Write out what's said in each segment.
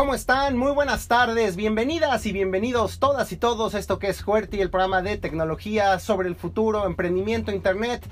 ¿Cómo están? Muy buenas tardes, bienvenidas y bienvenidos todas y todos a esto que es Huerti, el programa de tecnología sobre el futuro, emprendimiento, internet,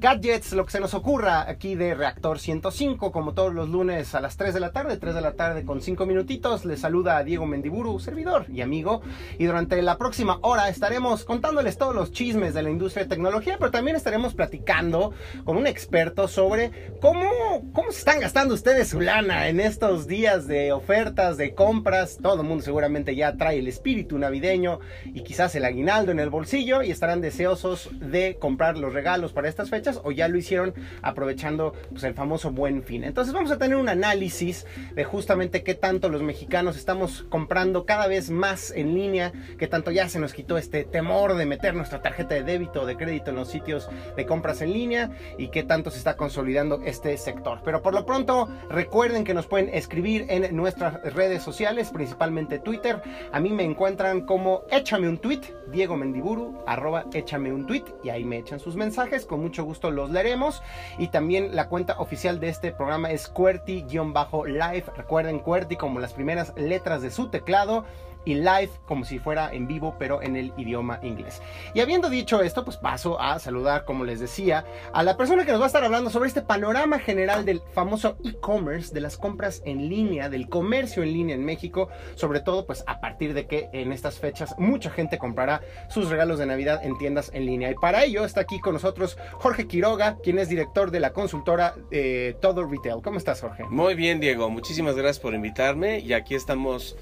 gadgets, lo que se nos ocurra aquí de Reactor 105, como todos los lunes a las 3 de la tarde, 3 de la tarde con 5 minutitos. Les saluda a Diego Mendiburu, servidor y amigo. Y durante la próxima hora estaremos contándoles todos los chismes de la industria de tecnología, pero también estaremos platicando con un experto sobre cómo, cómo se están gastando ustedes su lana en estos días de ofertas, de compras. Todo el mundo seguramente ya trae el espíritu navideño y quizás el aguinaldo en el bolsillo y estarán deseosos de comprar los regalos para estas fechas o ya lo hicieron aprovechando pues, el famoso buen fin. Entonces vamos a tener un análisis de justamente qué tanto los mexicanos estamos comprando cada vez más en línea, qué tanto ya se nos quitó este temor de meter nuestra tarjeta de débito o de crédito en los sitios de compras en línea y qué tanto se está consolidando este sector. Pero por lo pronto recuerden que nos pueden escribir en nuestras redes sociales, principalmente Twitter. A mí me encuentran como échame un tweet, Diego Mendiburu, arroba échame un tweet y ahí me echan sus mensajes. Con mucho gusto los leeremos. Y también la cuenta oficial de este programa es QWERTY-Live. Recuerden QWERTY como las primeras letras de su teclado y live como si fuera en vivo pero en el idioma inglés. Y habiendo dicho esto, pues paso a saludar, como les decía, a la persona que nos va a estar hablando sobre este panorama general del famoso e-commerce, de las compras en línea, del comercio en línea en México, sobre todo pues a partir de que en estas fechas mucha gente comprará sus regalos de Navidad en tiendas en línea. Y para ello está aquí con nosotros Jorge Quiroga, quien es director de la consultora eh, Todo Retail. ¿Cómo estás, Jorge? Muy bien, Diego. Muchísimas gracias por invitarme y aquí estamos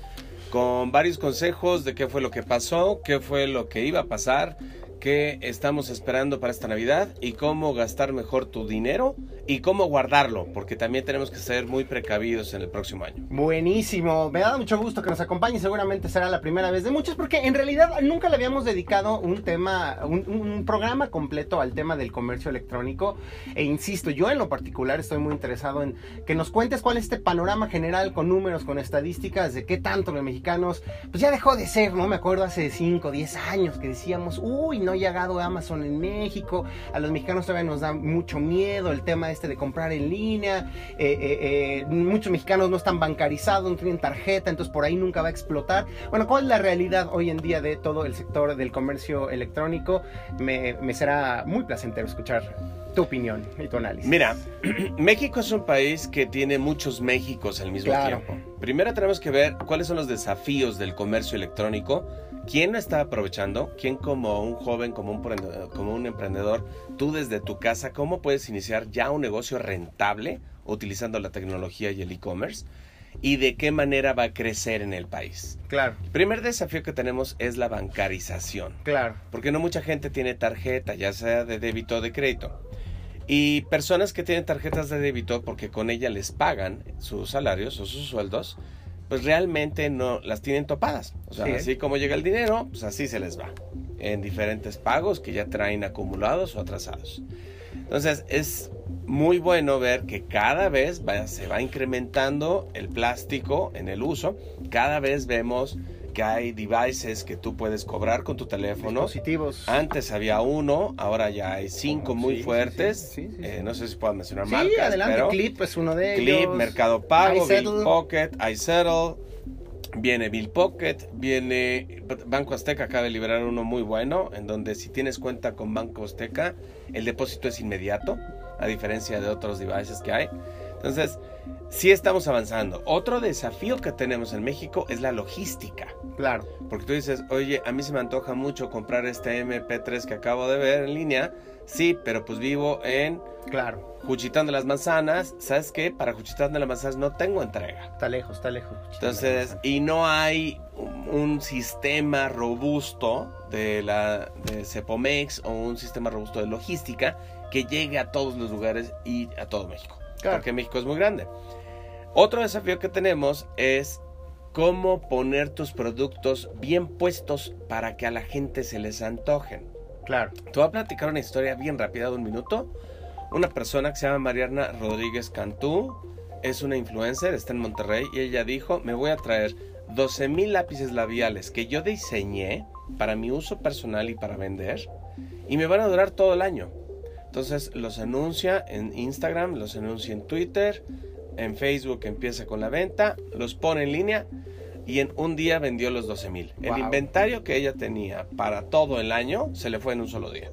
con varios consejos de qué fue lo que pasó, qué fue lo que iba a pasar qué estamos esperando para esta Navidad y cómo gastar mejor tu dinero y cómo guardarlo, porque también tenemos que ser muy precavidos en el próximo año. Buenísimo, me da mucho gusto que nos acompañe, seguramente será la primera vez de muchos, porque en realidad nunca le habíamos dedicado un tema, un, programa completo al tema del comercio electrónico, e insisto, yo en lo particular estoy muy interesado en que nos cuentes cuál es este panorama general con números, con estadísticas, de qué tanto los mexicanos, pues ya dejó de ser, ¿no? Me acuerdo hace 5, 10 años que decíamos, uy, no ha llegado Amazon en México, a los mexicanos todavía nos da mucho miedo el tema este de comprar en línea, eh, eh, eh, muchos mexicanos no están bancarizados, no tienen tarjeta, entonces por ahí nunca va a explotar. Bueno, ¿cuál es la realidad hoy en día de todo el sector del comercio electrónico? Me, será muy placentero escuchar tu opinión y tu análisis. Mira, México es un país que tiene muchos Méxicos al mismo tiempo. Primero tenemos que ver cuáles son los desafíos del comercio electrónico ¿Quién no está aprovechando? ¿Quién como un joven, como un, como un emprendedor, tú desde tu casa, cómo puedes iniciar ya un negocio rentable utilizando la tecnología y el e-commerce? ¿Y de qué manera va a crecer en el país? Claro. El primer desafío que tenemos es la bancarización. Claro. Porque no mucha gente tiene tarjeta, ya sea de débito o de crédito. Y personas que tienen tarjetas de débito porque con ella les pagan sus salarios o sus sueldos, pues realmente no las tienen topadas. O sea, así como llega el dinero, pues así se les va. En diferentes pagos que ya traen acumulados o atrasados. Entonces es muy bueno ver que cada vez se va incrementando el plástico en el uso. Cada vez vemos que hay devices que tú puedes cobrar con tu teléfono. Dispositivos. Antes había uno, ahora ya hay cinco muy fuertes. Eh, no sé si puedo mencionar sí, marcas. adelante. Clip es uno de ellos. Clip, Mercado Pago, Bill Pocket, iSettle. Viene Bill Pocket, viene Banco Azteca, acaba de liberar uno muy bueno, en donde si tienes cuenta con Banco Azteca, el depósito es inmediato, a diferencia de otros devices que hay. Entonces, sí estamos avanzando. Otro desafío que tenemos en México es la logística. Claro. Porque tú dices, oye, a mí se me antoja mucho comprar este MP3 que acabo de ver en línea. Sí, pero pues vivo en... Claro. Juchitán de las Manzanas. ¿Sabes qué? Para Juchitán de las Manzanas no tengo entrega. Está lejos, está lejos. Entonces, y no hay un, sistema robusto de la de Cepomex o un sistema robusto de logística que llegue a todos los lugares y a todo México porque México es muy grande. Otro desafío que tenemos es cómo poner tus productos bien puestos para que a la gente se les antojen. Claro. Te voy a platicar una historia bien rápida de un minuto. Una persona que se llama Mariana Rodríguez Cantú es una influencer, está en Monterrey y ella dijo, me voy a traer 12 mil lápices labiales que yo diseñé para mi uso personal y para vender y me van a durar todo el año. Entonces los anuncia en Instagram, los anuncia en Twitter, en Facebook empieza con la venta, los pone en línea y en un día vendió los 12 mil. El inventario que ella tenía para todo el año se le fue en un solo día.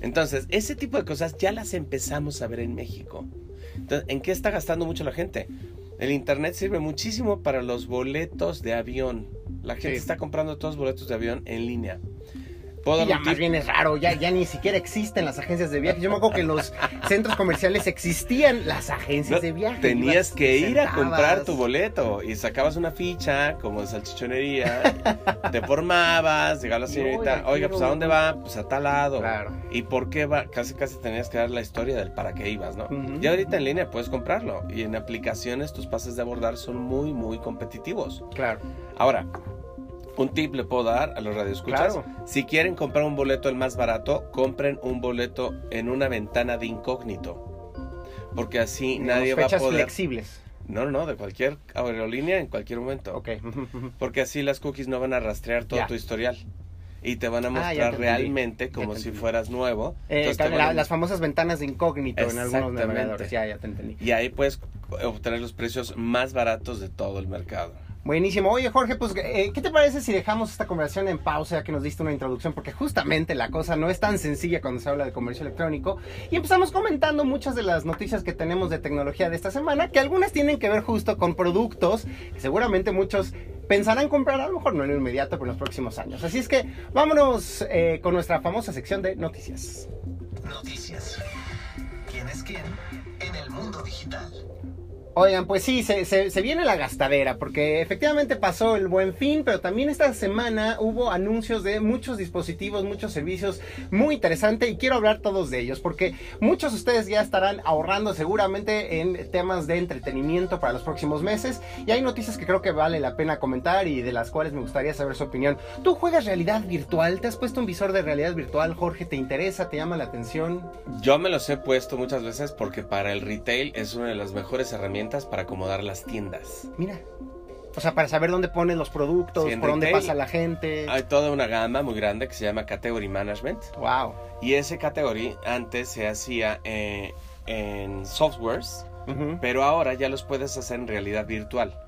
Entonces, ese tipo de cosas ya las empezamos a ver en México. Entonces, ¿en qué está gastando mucho la gente? El Internet sirve muchísimo para los boletos de avión. La gente Sí. está comprando todos los boletos de avión en línea. ¿Puedo Y dar ya más bien es raro, ya, ya ni siquiera existen las agencias de viajes. Yo me acuerdo que en los centros comerciales existían las agencias No, de viajes. Tenías que ir a comprar tu boleto y sacabas una ficha como de salchichonería, te formabas, llegaba la señorita, oiga, oiga, pues ¿a dónde va? Pues a tal lado. Claro. ¿Y por qué va? Casi casi tenías que dar la historia del para qué ibas, ¿no? Ujú. Ya ahorita en línea puedes comprarlo y en aplicaciones tus pases de abordar son muy, muy competitivos. Claro. Ahora, un tip le puedo dar a los radioescuchas. Claro. Si quieren comprar un boleto el más barato, compren un boleto en una ventana de incógnito. Porque así nadie va a poder... flexibles. No, no, de cualquier aerolínea en cualquier momento. Ok. Porque así las cookies no van a rastrear todo Ya. tu historial. Y te van a Ah, mostrar realmente como si fueras nuevo. Eh, la- a- las famosas ventanas de incógnito en algunos navegadores. Ya, ya te entendí. Y ahí puedes obtener los precios más baratos de todo el mercado. Buenísimo. Oye, Jorge, pues, eh, ¿qué te parece si dejamos esta conversación en pausa ya que nos diste una introducción? Porque justamente la cosa no es tan sencilla cuando se habla de comercio electrónico. Y empezamos comentando muchas de las noticias que tenemos de tecnología de esta semana, que algunas tienen que ver justo con productos que seguramente muchos pensarán comprar, a lo mejor no en lo inmediato, pero en los próximos años. Así es que vámonos eh, con nuestra famosa sección de noticias. Noticias. ¿Quién es quién en el mundo digital? Oigan, pues sí, se, viene la gastadera, porque efectivamente pasó el buen fin, pero también esta semana hubo anuncios de muchos dispositivos, muchos servicios muy interesante y quiero hablar todos de ellos, porque muchos de ustedes ya estarán ahorrando seguramente en temas de entretenimiento para los próximos meses y hay noticias que creo que vale la pena comentar y de las cuales me gustaría saber su opinión. ¿Tú juegas realidad virtual? ¿Te has puesto un visor de realidad virtual, Jorge? ¿Te interesa? ¿Te llama la atención? Yo me los he puesto muchas veces porque para el retail es una de las mejores herramientas para acomodar las tiendas. Mira. O sea, para saber dónde pones los productos, Sí, en por dónde retail pasa la gente. Hay toda una gama muy grande que se llama Category Management. Wow. Y ese category antes se hacía eh, en softwares, pero ahora ya los puedes hacer en realidad virtual.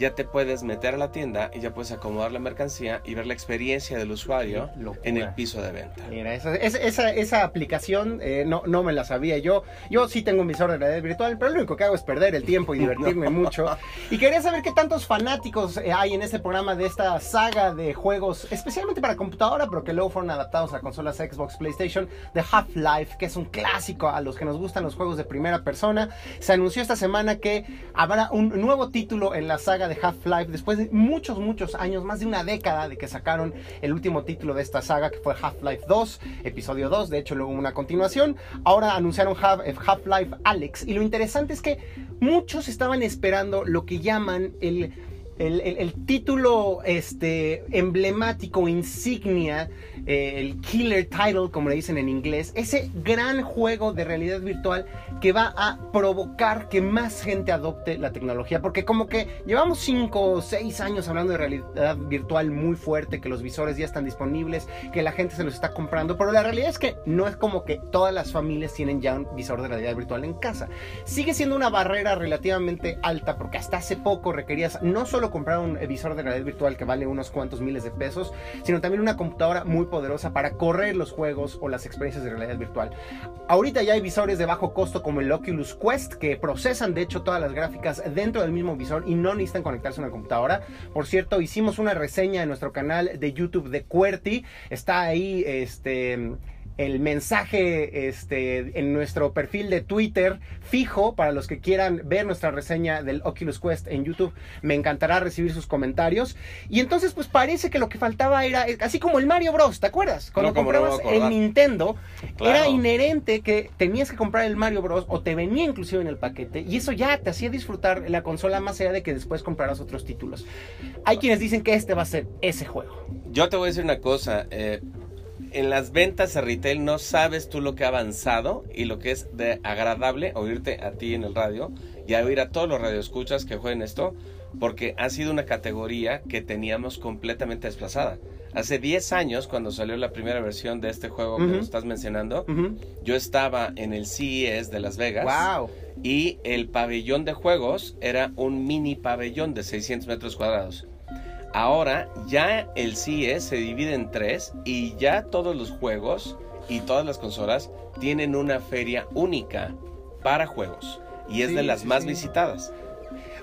Ya te puedes meter a la tienda y ya puedes acomodar la mercancía y ver la experiencia del usuario en el piso de venta. Mira, esa, esa, esa, aplicación eh, no, no me la sabía yo. Yo sí tengo un visor de realidad virtual, pero lo único que hago es perder el tiempo y divertirme mucho. Y quería saber qué tantos fanáticos eh, hay en este programa de esta saga de juegos, especialmente para computadora, pero que luego fueron adaptados a consolas Xbox, PlayStation, de Half-Life, que es un clásico a los que nos gustan los juegos de primera persona. Se anunció esta semana que habrá un nuevo título en la saga de Half-Life después de muchos, muchos años, más de una década de que sacaron el último título de esta saga, que fue Half-Life 2, episodio 2. De hecho, luego una continuación. Ahora anunciaron eh, Half-Life Alex. Y lo interesante es que muchos estaban esperando lo que llaman el. El, el- título este, emblemático, insignia, eh, el killer title, como le dicen en inglés, ese gran juego de realidad virtual que va a provocar que más gente adopte la tecnología. Porque como que llevamos 5 o 6 años hablando de realidad virtual muy fuerte, que los visores ya están disponibles, que la gente se los está comprando, pero la realidad es que no es como que todas las familias tienen ya un visor de realidad virtual en casa. Sigue siendo una barrera relativamente alta porque hasta hace poco requerías no solo comprar un visor de realidad virtual que vale unos cuantos miles de pesos, sino también una computadora muy poderosa para correr los juegos o las experiencias de realidad virtual. Ahorita ya hay visores de bajo costo como el Oculus Quest que procesan de hecho todas las gráficas dentro del mismo visor y no necesitan conectarse a una computadora. Por cierto, hicimos una reseña en nuestro canal de YouTube de QWERTY. Está ahí este el mensaje este, en nuestro perfil de Twitter fijo para los que quieran ver nuestra reseña del Oculus Quest en YouTube. Me encantará recibir sus comentarios. Y entonces, pues parece que lo que faltaba era, así como el Mario Bros, ¿te acuerdas? Cuando No, comprabas el Nintendo, Claro. era inherente que tenías que comprar el Mario Bros o te venía inclusive en el paquete. Y eso ya te hacía disfrutar la consola más allá de que después compraras otros títulos. Hay quienes dicen que este va a ser ese juego. Yo te voy a decir una cosa. eh, en las ventas de retail no sabes tú lo que ha avanzado y lo que es de agradable oírte a ti en el radio y a oír a todos los radioescuchas que jueguen esto, porque ha sido una categoría que teníamos completamente desplazada. Hace 10 años, cuando salió la primera versión de este juego que nos estás mencionando, yo estaba en el CES de Las Vegas. Wow. Y el pabellón de juegos era un mini pabellón de 600 metros cuadrados. Ahora ya el CES se divide en tres y ya todos los juegos y todas las consolas tienen una feria única para juegos. Y es Sí, de las sí, más sí. visitadas.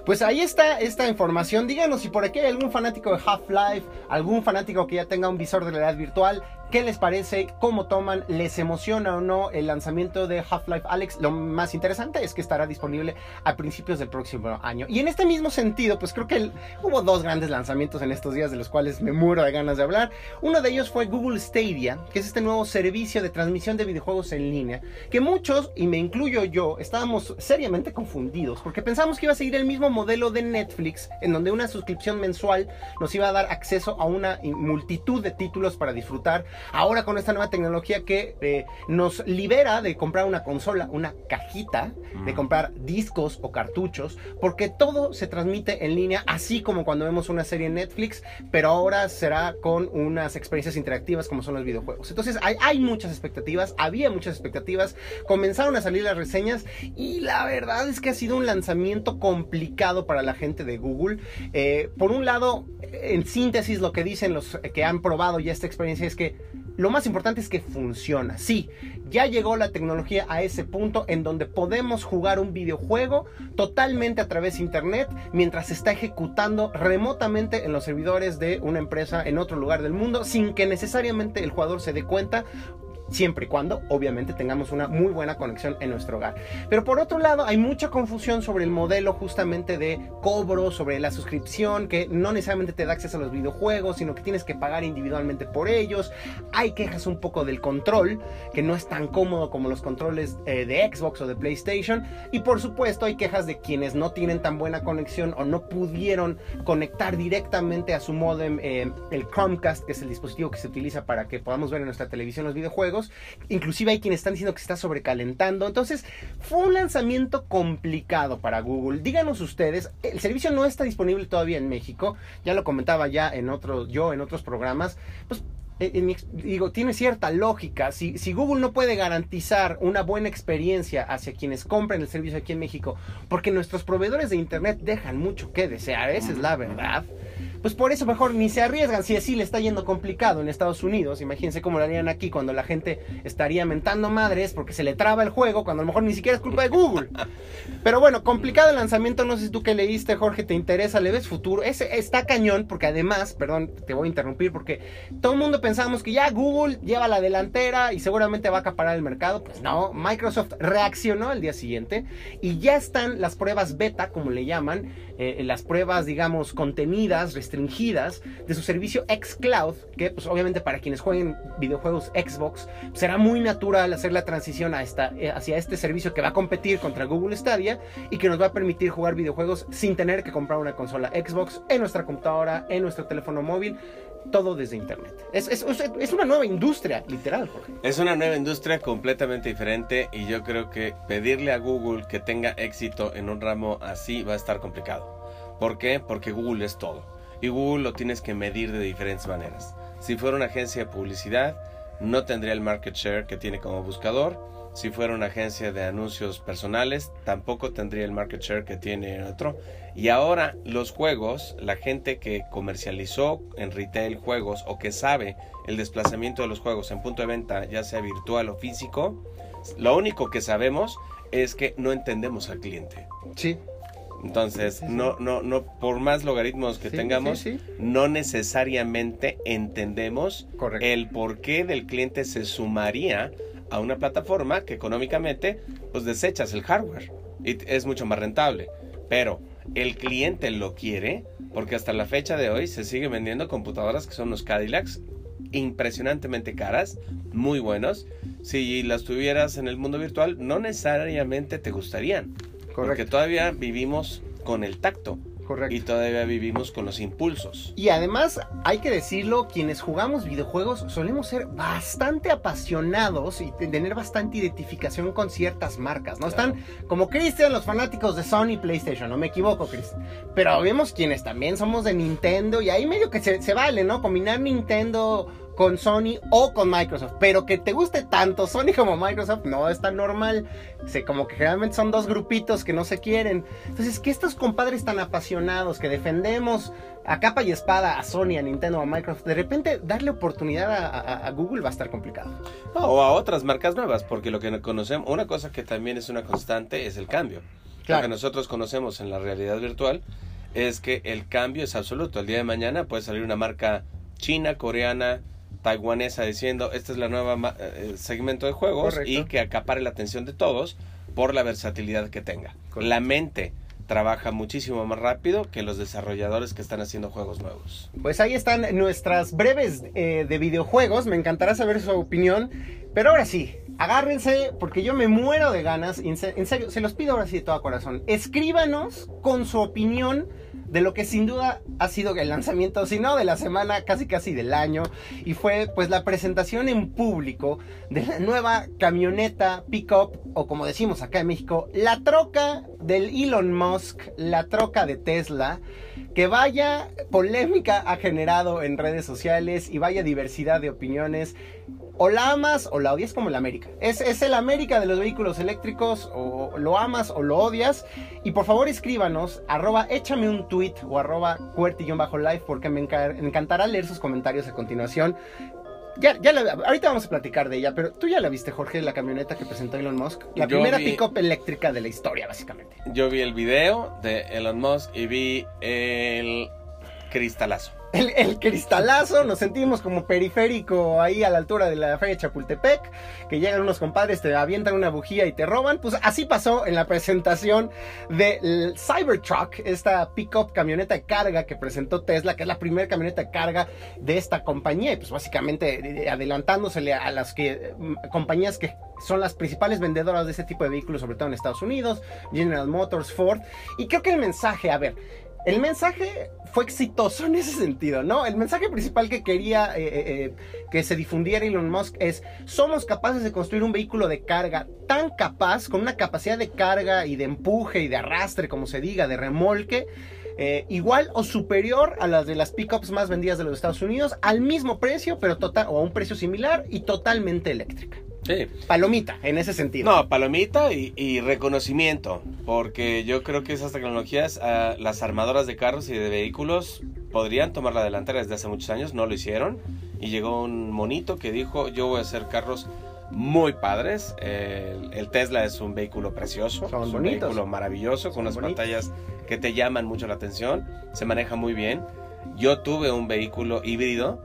Pues ahí está esta información. Díganos si por aquí hay algún fanático de Half-Life, algún fanático que ya tenga un visor de realidad virtual. ¿Qué les parece? ¿Cómo toman? ¿Les emociona o no el lanzamiento de Half-Life Alex? Lo más interesante es que estará disponible a principios del próximo año. Y en este mismo sentido, pues creo que el- hubo dos grandes lanzamientos en estos días de los cuales me muero de ganas de hablar. Uno de ellos fue Google Stadia, que es este nuevo servicio de transmisión de videojuegos en línea, que muchos, y me incluyo yo, estábamos seriamente confundidos, porque pensamos que iba a seguir el mismo modelo de Netflix, en donde una suscripción mensual nos iba a dar acceso a una multitud de títulos para disfrutar. Ahora con esta nueva tecnología que eh, nos libera de comprar una consola, una cajita, de Mm. comprar discos o cartuchos, porque todo se transmite en línea, así como cuando vemos una serie en Netflix, pero ahora será con unas experiencias interactivas como son los videojuegos. Entonces hay, hay muchas expectativas, había muchas expectativas, comenzaron a salir las reseñas y la verdad es que ha sido un lanzamiento complicado para la gente de Google. Eh, por un lado, en síntesis, lo que dicen los que han probado ya esta experiencia es que lo más importante es que funciona. Sí, ya llegó la tecnología a ese punto en donde podemos jugar un videojuego totalmente a través de internet mientras se está ejecutando remotamente en los servidores de una empresa en otro lugar del mundo sin que necesariamente el jugador se dé cuenta siempre y cuando obviamente tengamos una muy buena conexión en nuestro hogar. Pero por otro lado hay mucha confusión sobre el modelo justamente de cobro, sobre la suscripción, que no necesariamente te da acceso a los videojuegos, sino que tienes que pagar individualmente por ellos. Hay quejas un poco del control, que no es tan cómodo como los controles eh, de Xbox o de PlayStation. Y por supuesto hay quejas de quienes no tienen tan buena conexión o no pudieron conectar directamente a su modem eh, el Chromecast, que es el dispositivo que se utiliza para que podamos ver en nuestra televisión los videojuegos. Inclusive hay quienes están diciendo que se está sobrecalentando. Entonces fue un lanzamiento complicado para Google. Díganos ustedes, el servicio no está disponible todavía en México. Ya lo comentaba ya en otros, yo en otros programas. Pues digo, tiene cierta lógica. Si, si Google no puede garantizar una buena experiencia hacia quienes compren el servicio aquí en México, porque nuestros proveedores de Internet dejan mucho que desear, esa es la verdad. Pues por eso mejor ni se arriesgan si así le está yendo complicado en Estados Unidos. Imagínense cómo lo harían aquí cuando la gente estaría mentando madres porque se le traba el juego cuando a lo mejor ni siquiera es culpa de Google. Pero bueno, complicado el lanzamiento, no sé si tú que leíste, Jorge, te interesa, le ves futuro. Ese está cañón porque además, perdón, te voy a interrumpir porque todo el mundo pensamos que ya Google lleva la delantera y seguramente va a acaparar el mercado. Pues no, Microsoft reaccionó al día siguiente y ya están las pruebas beta, como le llaman, eh, las pruebas, digamos, contenidas, restringidas de su servicio xCloud, que pues obviamente para quienes jueguen videojuegos Xbox será muy natural hacer la transición a esta, eh, hacia este servicio que va a competir contra Google Stadia y que nos va a permitir jugar videojuegos sin tener que comprar una consola Xbox en nuestra computadora, en nuestro teléfono móvil, todo desde internet. Es, es- es- una nueva industria, literal, Jorge. Es una nueva industria completamente diferente y yo creo que pedirle a Google que tenga éxito en un ramo así va a estar complicado. ¿Por qué? Porque Google es todo. Y Google lo tienes que medir de diferentes maneras. Si fuera una agencia de publicidad, no tendría el market share que tiene como buscador. Si fuera una agencia de anuncios personales, tampoco tendría el market share que tiene otro. Y ahora los juegos, la gente que comercializó en retail juegos o que sabe el desplazamiento de los juegos en punto de venta, ya sea virtual o físico, lo único que sabemos es que no entendemos al cliente. Sí. Entonces, Sí, sí. no, no, no, por más logaritmos que Sí, tengamos, no necesariamente entendemos Correcto. el por qué del cliente se sumaría a una plataforma que económicamente pues desechas el hardware y es mucho más rentable. Pero el cliente lo quiere porque hasta la fecha de hoy se sigue vendiendo computadoras que son los Cadillacs impresionantemente caras, muy buenos. Si las tuvieras en el mundo virtual, no necesariamente te gustarían. Porque Correcto. todavía vivimos con el tacto. Correcto. Y todavía vivimos con los impulsos. Y además, hay que decirlo, quienes jugamos videojuegos solemos ser bastante apasionados y tener bastante identificación con ciertas marcas, ¿no? Claro. Están como Cristian, los fanáticos de Sony y PlayStation, no me equivoco, Cristian. Pero vemos quienes también somos de Nintendo y ahí medio que se, se vale, ¿no? Combinar Nintendo con Sony o con Microsoft. Pero que te guste tanto Sony como Microsoft no es tan normal. Se, como que generalmente son dos grupitos que no se quieren. Entonces, que estos compadres tan apasionados que defendemos a capa y espada a Sony, a Nintendo, a Microsoft, de repente darle oportunidad a, a- a Google va a estar complicado. No, o a otras marcas nuevas, porque lo que conocemos, una cosa que también es una constante es el cambio. Claro. Lo que nosotros conocemos en la realidad virtual es que el cambio es absoluto. El día de mañana puede salir una marca china, coreana, taiwanesa diciendo este es la nueva eh, segmento de juegos Correcto. y que acapare la atención de todos por la versatilidad que tenga. Correcto. La mente trabaja muchísimo más rápido que los desarrolladores que están haciendo juegos nuevos. Pues ahí están nuestras breves eh, de videojuegos. Me encantará saber su opinión. Pero ahora sí, agárrense porque yo me muero de ganas. En serio, se los pido ahora sí de todo corazón. Escríbanos con su opinión de lo que sin duda ha sido el lanzamiento, si no de la semana, casi casi del año. Y fue pues la presentación en público de la nueva camioneta pickup, o como decimos acá en México, la troca del Elon Musk, la troca de Tesla que vaya polémica ha generado en redes sociales y vaya diversidad de opiniones. O la amas o la odias como el América. Es, es el América de los vehículos eléctricos, o lo amas o lo odias. Y por favor escríbanos, arroba, échame un tweet o arroba cuerti-live porque me enca- encantará leer sus comentarios a continuación. Ya, ya la- ahorita vamos a platicar de ella, pero tú ya la viste, Jorge, la camioneta que presentó Elon Musk. La Yo primera vi- pick-up eléctrica de la historia, básicamente. Yo vi el video de Elon Musk y vi el cristalazo. El, cristalazo, nos sentimos como periférico ahí a la altura de la feria de Chapultepec, que llegan unos compadres, te avientan una bujía y te roban. Pues así pasó en la presentación del Cybertruck, esta pickup camioneta de carga que presentó Tesla, que es la primera camioneta de carga de esta compañía, pues básicamente eh, adelantándosele a las que eh, compañías que son las principales vendedoras de este tipo de vehículos, sobre todo en Estados Unidos, General Motors, Ford. Y creo que el mensaje, a ver, el mensaje fue exitoso en ese sentido, ¿no? El mensaje principal que quería eh, eh, eh, que se difundiera Elon Musk es, somos capaces de construir un vehículo de carga tan capaz, con una capacidad de carga y de empuje y de arrastre, como se diga, de remolque, igual o superior a las de las pickups más vendidas de los Estados Unidos, al mismo precio, pero total, o a un precio similar y totalmente eléctrica. Sí. Palomita, en ese sentido. No, palomita y, y reconocimiento, porque yo creo que esas tecnologías, ah, las armadoras de carros y de vehículos podrían tomar la delantera desde hace muchos años, no lo hicieron, y llegó un monito que dijo, yo voy a hacer carros muy padres, el, el Tesla es un vehículo precioso, Son es un bonitos. vehículo maravilloso, con unas bonitos. pantallas que te llaman mucho la atención, se maneja muy bien, yo tuve un vehículo híbrido,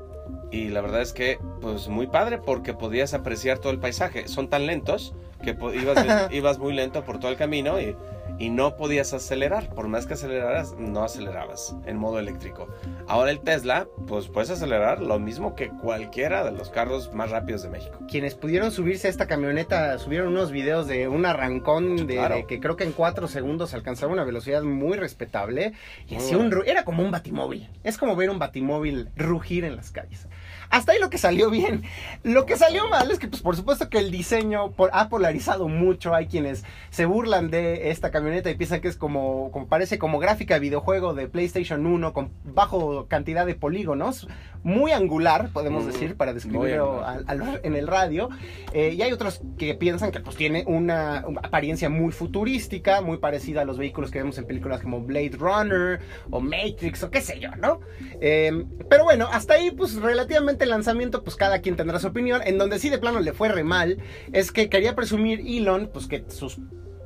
y la verdad es que, pues muy padre porque podías apreciar todo el paisaje. Son tan lentos que ibas, ibas muy lento por todo el camino y, y no podías acelerar. Por más que aceleraras, no acelerabas en modo eléctrico. Ahora el Tesla, pues puedes acelerar lo mismo que cualquiera de los carros más rápidos de México. quienes pudieron subirse a esta camioneta subieron unos videos de un arrancón de, Claro. de que creo que en cuatro segundos alcanzaba una velocidad muy respetable y hacía un era como un batimóvil. Es como ver un batimóvil rugir en las calles. Hasta ahí lo que salió bien. Lo que salió mal es que, pues, por supuesto que el diseño por- ha polarizado mucho. Hay quienes se burlan de esta camioneta y piensan que es como, como parece como gráfica de videojuego de PlayStation 1 con bajo cantidad de polígonos. Muy angular, podemos Mm, decir, para describirlo angular. al- al- en el radio. Eh, y hay otros que piensan que pues tiene una, una apariencia muy futurística, muy parecida a los vehículos que vemos en películas como Blade Runner o Matrix o qué sé yo, ¿no? Eh, pero bueno, hasta ahí pues relativamente lanzamiento pues cada quien tendrá su opinión. En donde sí de plano le fue re mal es que quería presumir Elon pues que sus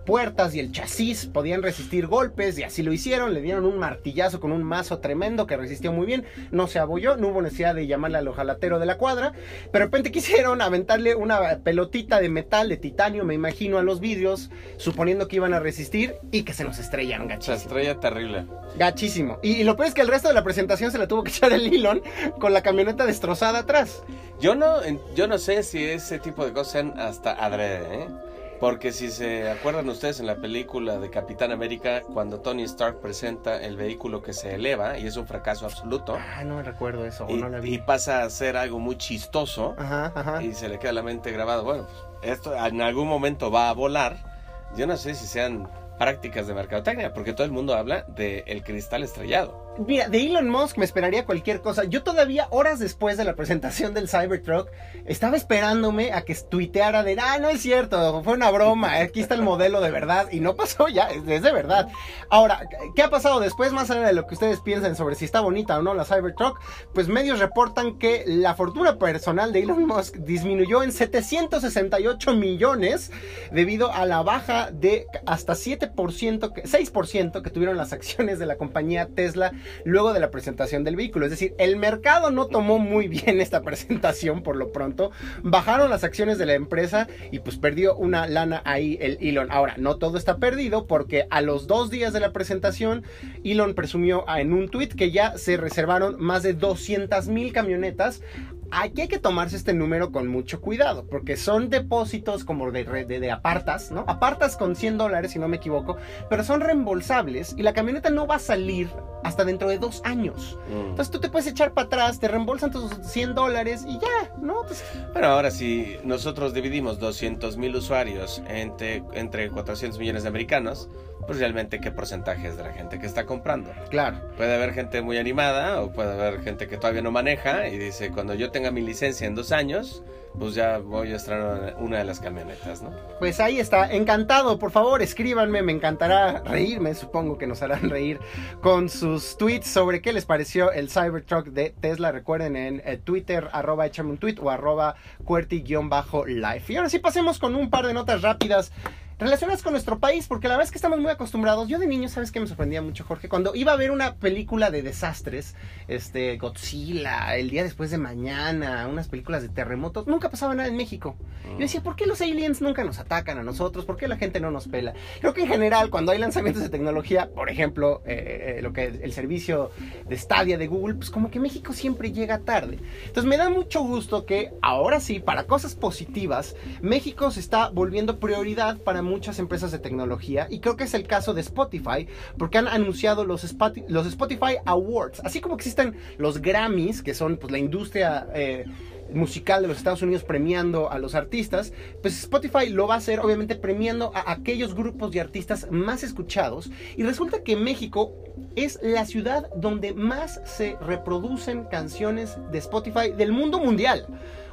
puertas y el chasis podían resistir golpes y así lo hicieron, le dieron un martillazo con un mazo tremendo que resistió muy bien, no se abolló, no hubo necesidad de llamarle al ojalatero de la cuadra, pero de repente quisieron aventarle una pelotita de metal, de titanio, me imagino, a los vidrios, suponiendo que iban a resistir y que se nos estrellaron Se gachísimo. estrella terrible. Gachísimo. Y, y lo peor es que el resto de la presentación se la tuvo que echar el Elon con la camioneta destrozada atrás. Yo no, yo no sé si ese tipo de cosas sean hasta adrede, ¿eh? Porque si se acuerdan ustedes en la película de Capitán América, cuando Tony Stark presenta el vehículo que se eleva y es un fracaso absoluto, Ah, no me recuerdo eso, o y, no la vi. y pasa a ser algo muy chistoso, Ajá, ajá. y se le queda la mente grabado, bueno, pues, esto en algún momento va a volar. Yo no sé si sean prácticas de mercadotecnia, porque todo el mundo habla del el cristal estrellado. Mira, de Elon Musk me esperaría cualquier cosa. Yo todavía, horas después de la presentación del Cybertruck, estaba esperándome a que tuiteara de, ah, no es cierto, fue una broma, aquí está el modelo de verdad, y no pasó ya, es, de verdad. Ahora, ¿qué ha pasado después, más allá de lo que ustedes piensan sobre si está bonita o no la Cybertruck? Pues medios reportan que la fortuna personal de Elon Musk disminuyó en 768 millones debido a la baja de hasta 7%, que- 6% que tuvieron las acciones de la compañía Tesla luego de la presentación del vehículo. Es decir, el mercado no tomó muy bien esta presentación por lo pronto. Bajaron las acciones de la empresa y pues perdió una lana ahí el Elon. Ahora, no todo está perdido porque a los dos días de la presentación, Elon presumió en un tweet que ya se reservaron más de 200 mil camionetas Aquí hay que tomarse este número con mucho cuidado, porque son depósitos como de, de, de apartas, ¿no? Apartas con 100 dólares, si no me equivoco, pero son reembolsables y la camioneta no va a salir hasta dentro de dos años. Mm. Entonces tú te puedes echar para atrás, te reembolsan tus 100 dólares y ya, ¿no? Pues, Bueno, ahora si nosotros dividimos 200 mil usuarios entre, entre 400 millones de americanos, pues realmente qué porcentaje es de la gente que está comprando. claro. Puede haber gente muy animada o puede haber gente que todavía no maneja y dice, cuando yo tenga mi licencia en dos años, pues ya voy a estrenar una de las camionetas, ¿no? Pues ahí está, encantado, por favor escríbanme, me encantará reírme, supongo que nos harán reír con sus tweets sobre qué les pareció el Cybertruck de Tesla, recuerden en eh, Twitter, arroba échame un tweet o arroba cuerti-life. Y ahora sí pasemos con un par de notas rápidas relacionadas con nuestro país, porque la verdad es que estamos muy acostumbrados. Yo de niño, ¿sabes qué me sorprendía mucho, Jorge? Cuando iba a ver una película de desastres, este, Godzilla, El Día Después de Mañana, unas películas de terremotos, nunca pasaba nada en México. Yo decía, ¿por qué los aliens nunca nos atacan a nosotros? ¿Por qué la gente no nos pela? Creo que en general, cuando hay lanzamientos de tecnología, por ejemplo, eh, eh, lo que el servicio de Stadia de Google, pues como que México siempre llega tarde. Entonces me da mucho gusto que ahora sí, para cosas positivas, México se está volviendo prioridad para muchas empresas de tecnología y creo que es el caso de Spotify porque han anunciado los, Spoti- los Spotify Awards, así como existen los Grammys, que son pues la industria... eh, musical de los Estados Unidos premiando a los artistas, pues Spotify lo va a hacer obviamente premiando a aquellos grupos de artistas más escuchados y resulta que México es la ciudad donde más se reproducen canciones de Spotify del mundo mundial.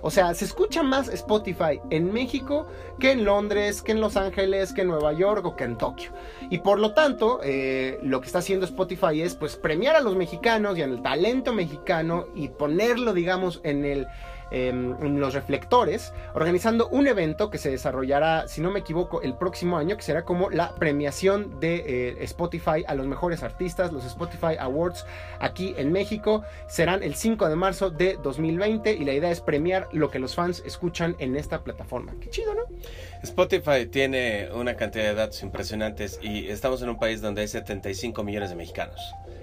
O sea, se escucha más Spotify en México que en Londres, que en Los Ángeles, que en Nueva York o que en Tokio. Y por lo tanto, eh, lo que está haciendo Spotify es pues premiar a los mexicanos y el talento mexicano y ponerlo, digamos, eh, en los reflectores, organizando un evento que se desarrollará, si no me equivoco, el próximo año, que será como la premiación de eh, Spotify a los mejores artistas, los Spotify Awards aquí en México. Serán el 5 de marzo de 2020 y la idea es premiar lo que los fans escuchan en esta plataforma. Qué chido, ¿no? Spotify tiene una cantidad de datos impresionantes y estamos en un país donde hay 75 millones de mexicanos,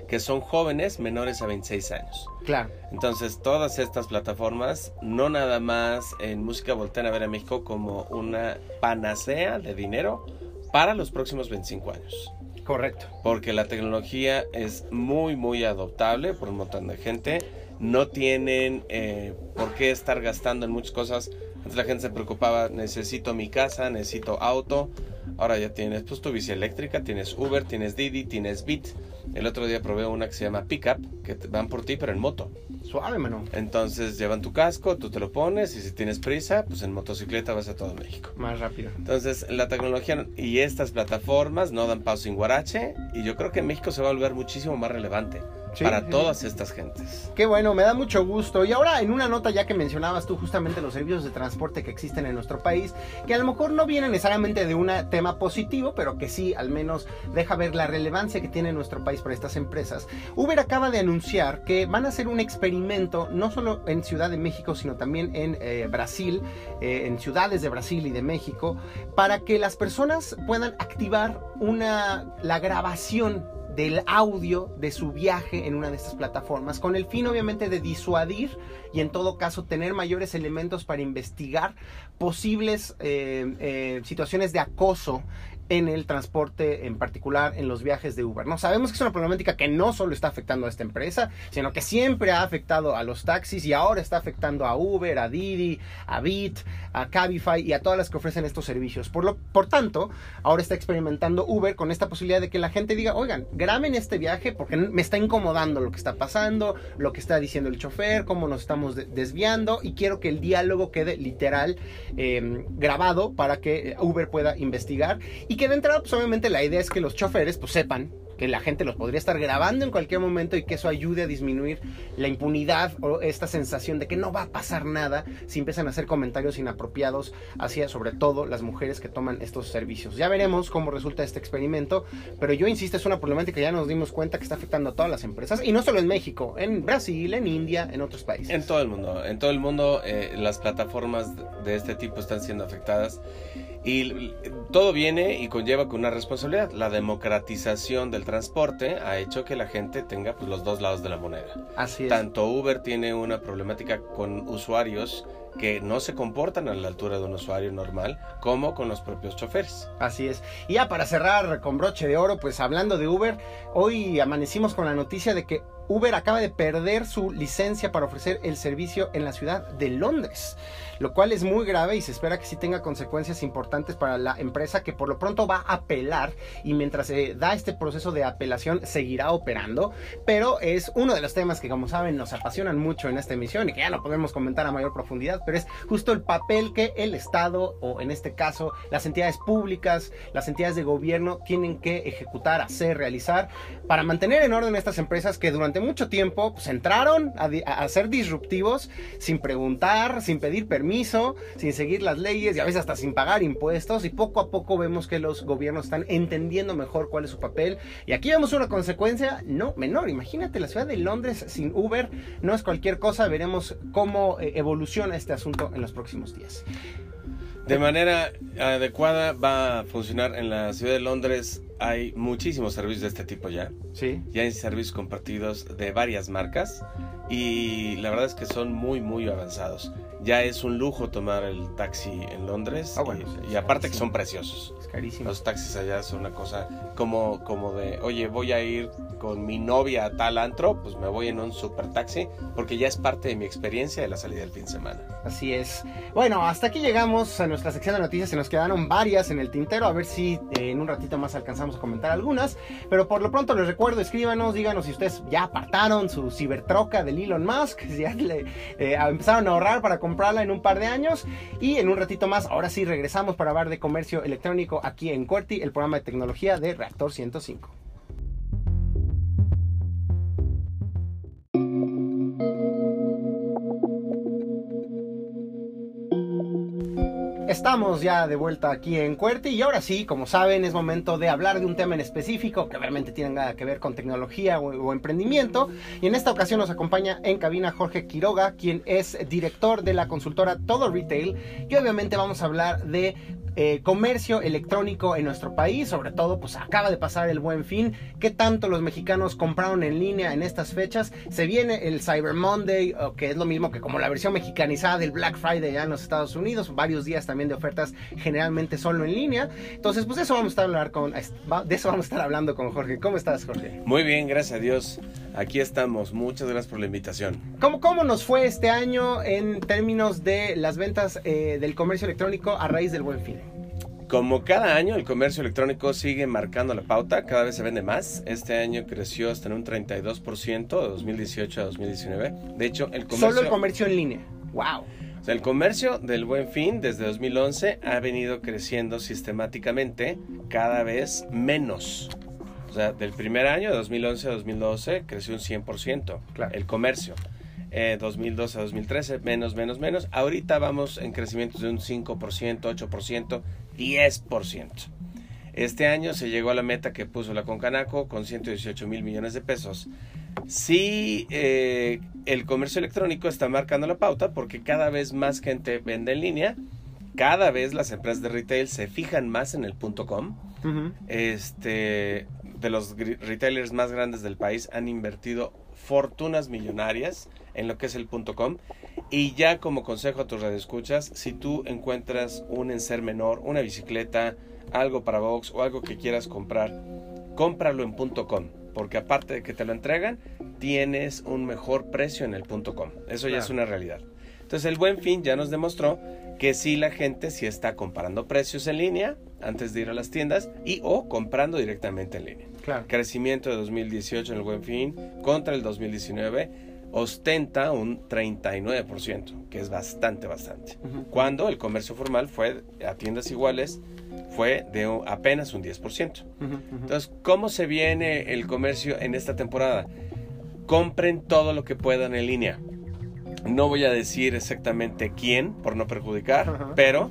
que son jóvenes menores a 26 años. Claro. Entonces, todas estas plataformas, no nada más en música voltean a ver a México como una panacea de dinero para los próximos 25 años. Correcto. Porque la tecnología es muy, muy adoptable por un montón de gente. No tienen eh, por qué estar gastando en muchas cosas. Antes la gente se preocupaba, necesito mi casa, necesito auto. Ahora ya tienes pues tu bici eléctrica, tienes Uber, tienes Didi, tienes Bit. El otro día probé una que se llama Pickup, que van por ti pero en moto. Suave, mano. Entonces llevan tu casco, tú te lo pones y si tienes prisa, pues en motocicleta vas a todo México. Más rápido. Entonces, la tecnología y estas plataformas no dan paso sin guarache y yo creo que México se va a volver muchísimo más relevante Sí, para sí, todas estas gentes. Qué bueno, me da mucho gusto. Y ahora, en una nota ya que mencionabas tú justamente los servicios de transporte que existen en nuestro país, que a lo mejor no vienen necesariamente de un tema positivo, pero que sí, al menos deja ver la relevancia que tiene nuestro país para estas empresas. Uber acaba de anunciar que van a hacer un experimento, no solo en Ciudad de México, sino también en eh, Brasil, eh, en ciudades de Brasil y de México, para que las personas puedan activar una, la grabación del audio de su viaje en una de estas plataformas, con el fin obviamente de disuadir y en todo caso tener mayores elementos para investigar posibles eh, eh, situaciones de acoso en el transporte, en particular en los viajes de Uber. No sabemos que es una problemática que no solo está afectando a esta empresa, sino que siempre ha afectado a los taxis y ahora está afectando a Uber, a Didi, a Bit, a Cabify y a todas las que ofrecen estos servicios. Por lo por tanto, ahora está experimentando Uber con esta posibilidad de que la gente diga, "Oigan, graben este viaje porque me está incomodando lo que está pasando, lo que está diciendo el chofer, cómo nos estamos desviando y quiero que el diálogo quede literal eh, grabado para que Uber pueda investigar y que de entrada, pues obviamente la idea es que los choferes pues sepan que la gente los podría estar grabando en cualquier momento y que eso ayude a disminuir la impunidad o esta sensación de que no va a pasar nada si empiezan a hacer comentarios inapropiados hacia sobre todo las mujeres que toman estos servicios. Ya veremos cómo resulta este experimento, pero yo insisto, es una problemática que ya nos dimos cuenta que está afectando a todas las empresas y no solo en México, en Brasil, en India, en otros países. En todo el mundo, en todo el mundo eh, las plataformas de este tipo están siendo afectadas y todo viene y conlleva con una responsabilidad. La democratización del transporte ha hecho que la gente tenga pues, los dos lados de la moneda. Así es. Tanto Uber tiene una problemática con usuarios que no se comportan a la altura de un usuario normal, como con los propios choferes. Así es. Y ya para cerrar con broche de oro, pues hablando de Uber, hoy amanecimos con la noticia de que Uber acaba de perder su licencia para ofrecer el servicio en la ciudad de Londres, lo cual es muy grave y se espera que sí tenga consecuencias importantes para la empresa que por lo pronto va a apelar y mientras se da este proceso de apelación seguirá operando, pero es uno de los temas que como saben nos apasionan mucho en esta emisión y que ya no podemos comentar a mayor profundidad, pero es justo el papel que el Estado o en este caso las entidades públicas, las entidades de gobierno tienen que ejecutar, hacer, realizar para mantener en orden estas empresas que durante mucho tiempo pues, entraron a, a, ser disruptivos sin preguntar, sin pedir permiso, sin seguir las leyes y a veces hasta sin pagar impuestos. Y poco a poco vemos que los gobiernos están entendiendo mejor cuál es su papel. Y aquí vemos una consecuencia no menor. Imagínate, la ciudad de Londres sin Uber no es cualquier cosa. Veremos cómo eh, evoluciona este asunto en los próximos días. De manera adecuada va a funcionar en la ciudad de Londres. Hay muchísimos servicios de este tipo ya. Sí. Ya hay servicios compartidos de varias marcas y la verdad es que son muy, muy avanzados. Ya es un lujo tomar el taxi en Londres Ah, bueno, y, aparte que son preciosos. Es carísimo. Los taxis allá son una cosa como, como de, oye, voy a ir con mi novia a tal antro, pues me voy en un super taxi, porque ya es parte de mi experiencia de la salida del fin de semana. Así es. Bueno, hasta aquí llegamos a nuestra sección de noticias. Se nos quedaron varias en el tintero. A ver si eh, en un ratito más alcanzamos a comentar algunas. Pero por lo pronto les recuerdo, escríbanos, díganos si ustedes ya apartaron su cibertroca del Elon Musk, si ya le eh, empezaron a ahorrar para comprarla en un par de años. Y en un ratito más, ahora sí regresamos para hablar de comercio electrónico aquí en Corti, el programa de tecnología de Reactor 105. Estamos ya de vuelta aquí en Cuerti y ahora sí, como saben, es momento de hablar de un tema en específico que realmente tiene nada que ver con tecnología o, o emprendimiento. Y en esta ocasión nos acompaña en cabina Jorge Quiroga, quien es director de la consultora Todo Retail. Y obviamente vamos a hablar de eh, comercio electrónico en nuestro país, sobre todo pues acaba de pasar el buen fin, qué tanto los mexicanos compraron en línea en estas fechas, se viene el Cyber Monday, que es lo mismo que como la versión mexicanizada del Black Friday ya en los Estados Unidos, varios días también de ofertas generalmente solo en línea, entonces pues eso vamos a estar hablar con, de eso vamos a estar hablando con Jorge, ¿cómo estás Jorge? Muy bien, gracias a Dios, aquí estamos, muchas gracias por la invitación. ¿Cómo, cómo nos fue este año en términos de las ventas eh, del comercio electrónico a raíz del buen fin? Como cada año, el comercio electrónico sigue marcando la pauta, cada vez se vende más. Este año creció hasta en un 32% de 2018 a 2019. De hecho, el comercio, Solo el comercio en línea. ¡Wow! o sea, el comercio del Buen Fin desde 2011 ha venido creciendo sistemáticamente cada vez menos. O sea, del primer año, de 2011 a 2012, creció un 100%. Claro. El comercio. Eh, 2012 a 2013, menos, menos, menos. Ahorita vamos en crecimientos de un 5%, 8%, 10%. Este año se llegó a la meta que puso la Concanaco con 118 mil millones de pesos. Sí, eh, el comercio electrónico está marcando la pauta porque cada vez más gente vende en línea, cada vez las empresas de retail se fijan más en el punto .com. Este, de los retailers más grandes del país han invertido fortunas millonarias en lo que es el punto .com. Y ya como consejo a tus radioescuchas, si tú encuentras un enser menor, una bicicleta, algo para box o algo que quieras comprar, cómpralo en punto .com. Porque aparte de que te lo entregan, tienes un mejor precio en el punto .com. Eso ya es una realidad. Entonces el buen fin ya nos demostró que sí la gente sí está comparando precios en línea antes de ir a las tiendas y o comprando directamente en línea. Claro. Crecimiento de 2018 en el buen fin contra el 2019 ostenta un 39%, que es bastante, bastante. Cuando el comercio formal fue a tiendas iguales fue de apenas un 10%. Ujú, ujú. Entonces, ¿cómo se viene el comercio en esta temporada? Compren todo lo que puedan en línea. No voy a decir exactamente quién, por no perjudicar, pero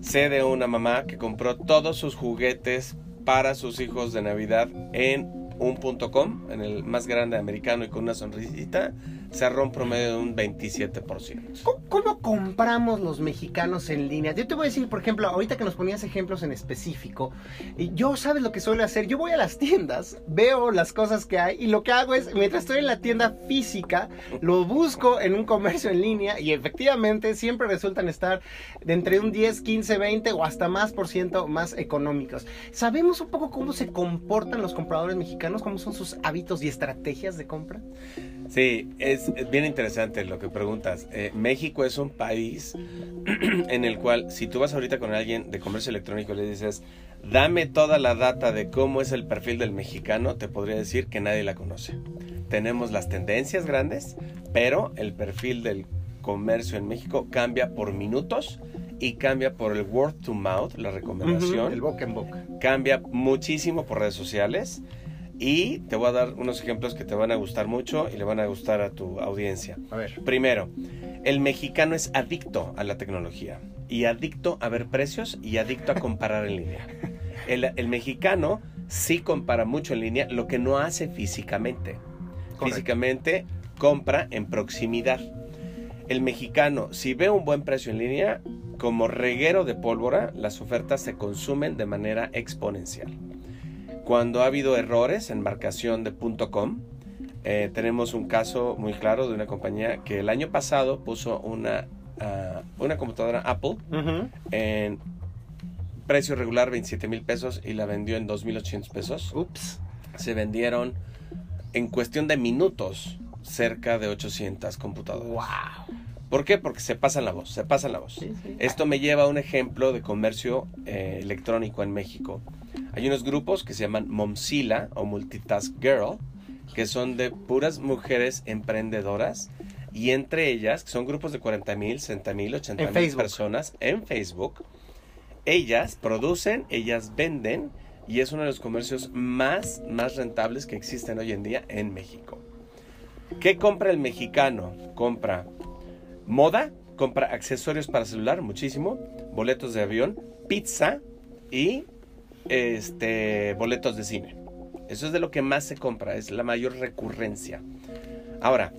sé de una mamá que compró todos sus juguetes para sus hijos de Navidad en un punto com, en el más grande americano y con una sonrisita, cerró un promedio de un 27%. ¿Cómo, cómo compramos los mexicanos en línea? Yo te voy a decir, por ejemplo, ahorita que nos ponías ejemplos en específico, y yo sabes lo que suelo hacer, yo voy a las tiendas, veo las cosas que hay y lo que hago es, mientras estoy en la tienda física, lo busco en un comercio en línea y efectivamente siempre resultan estar de entre un 10, 15, 20 o hasta más por ciento más económicos. ¿Sabemos un poco cómo se comportan los compradores mexicanos? ¿Cómo son sus hábitos y estrategias de compra? Sí, es, es bien interesante lo que preguntas. Eh, México es un país en el cual si tú vas ahorita con alguien de comercio electrónico y le dices, dame toda la data de cómo es el perfil del mexicano, te podría decir que nadie la conoce. Tenemos las tendencias grandes, pero el perfil del comercio en México cambia por minutos y cambia por el word to mouth, la recomendación El boca en boca. cambia muchísimo por redes sociales y te voy a dar unos ejemplos que te van a gustar mucho y le van a gustar a tu audiencia. A ver. Primero, el mexicano es adicto a la tecnología y adicto a ver precios y adicto a comparar en línea. El, el mexicano sí compara mucho en línea, lo que no hace físicamente. Correcto. Físicamente compra en proximidad. El mexicano, si ve un buen precio en línea, como reguero de pólvora, las ofertas se consumen de manera exponencial. Cuando ha habido errores en marcación de .com, eh, tenemos un caso muy claro de una compañía que el año pasado puso una, ah, una computadora Apple en precio regular 27 mil pesos y la vendió en 2.800 pesos. Ups. Se vendieron en cuestión de minutos cerca de 800 computadoras. Wow. ¿Por qué? Porque se pasan la voz, se pasan la voz. Sí, sí. Esto me lleva a un ejemplo de comercio eh, electrónico en México. Hay unos grupos que se llaman Momzilla o Multitask Girl, que son de puras mujeres emprendedoras y entre ellas, que son grupos de 40 mil, 60 mil, 80 En mil personas en Facebook, ellas producen, ellas venden y es uno de los comercios más, más rentables que existen hoy en día en México. ¿Qué compra el mexicano? Compra moda, compra accesorios para celular, muchísimo, boletos de avión, pizza y este boletos de cine. Eso es de lo que más se compra, es la mayor recurrencia. Ahora,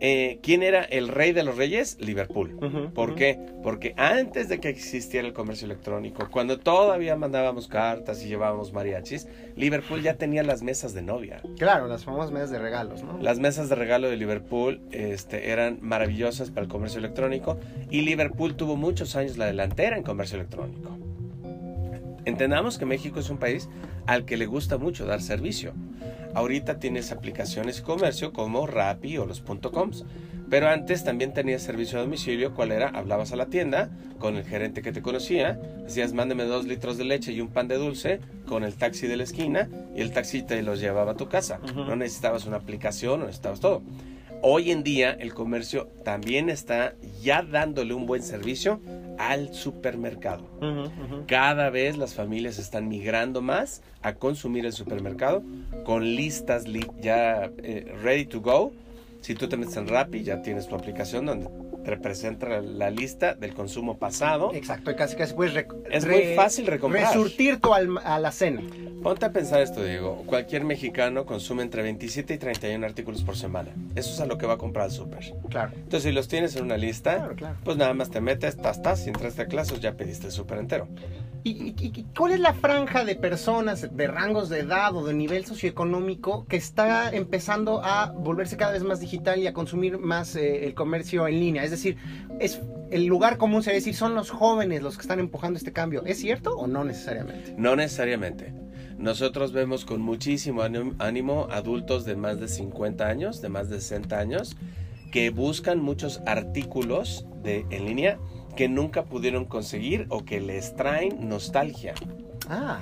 eh, ¿quién era el rey de los reyes? Liverpool. Ujú, ¿Por qué? Porque antes de que existiera el comercio electrónico, cuando todavía mandábamos cartas y llevábamos mariachis, Liverpool ya tenía las mesas de novia. Claro, las famosas mesas de regalos, ¿no? Las mesas de regalo de Liverpool este, eran maravillosas para el comercio electrónico y Liverpool tuvo muchos años la delantera en comercio electrónico. Entendamos que México es un país al que le gusta mucho dar servicio. Ahorita tienes aplicaciones de comercio como Rappi o los .coms, pero antes también tenías servicio a domicilio, ¿cuál era? Hablabas a la tienda con el gerente que te conocía, decías mándeme dos litros de leche y un pan de dulce con el taxi de la esquina y el taxi te los llevaba a tu casa. No necesitabas una aplicación, no necesitabas todo. Hoy en día el comercio también está ya dándole un buen servicio al supermercado. Ujú, ujú. Cada vez las familias están migrando más a consumir el supermercado con listas li- ya eh, ready to go. Si tú te metes en Rappi, ya tienes tu aplicación donde te presenta la, la lista del consumo pasado. Exacto, y casi casi puedes Es muy fácil recomprar. resurtir tu alma- a la cena. Ponte a pensar esto, Diego. Cualquier mexicano consume entre 27 y 31 artículos por semana. Eso es a lo que va a comprar al súper. Claro. Entonces, si los tienes en una lista, Claro, claro. pues nada más te metes, tas, tas, y en tres teclazos ya pediste el súper entero. ¿Y, y- cuál es la franja de personas de rangos de edad o de nivel socioeconómico que está empezando a volverse cada vez más digital y a consumir más eh, el comercio en línea? Es decir, es el lugar común sería decir son los jóvenes los que están empujando este cambio. ¿Es cierto o no necesariamente? No necesariamente. Nosotros vemos con muchísimo ánimo- adultos de más de 50 años, de más de 60 años, que buscan muchos artículos de, en línea que nunca pudieron conseguir o que les traen nostalgia. Ah,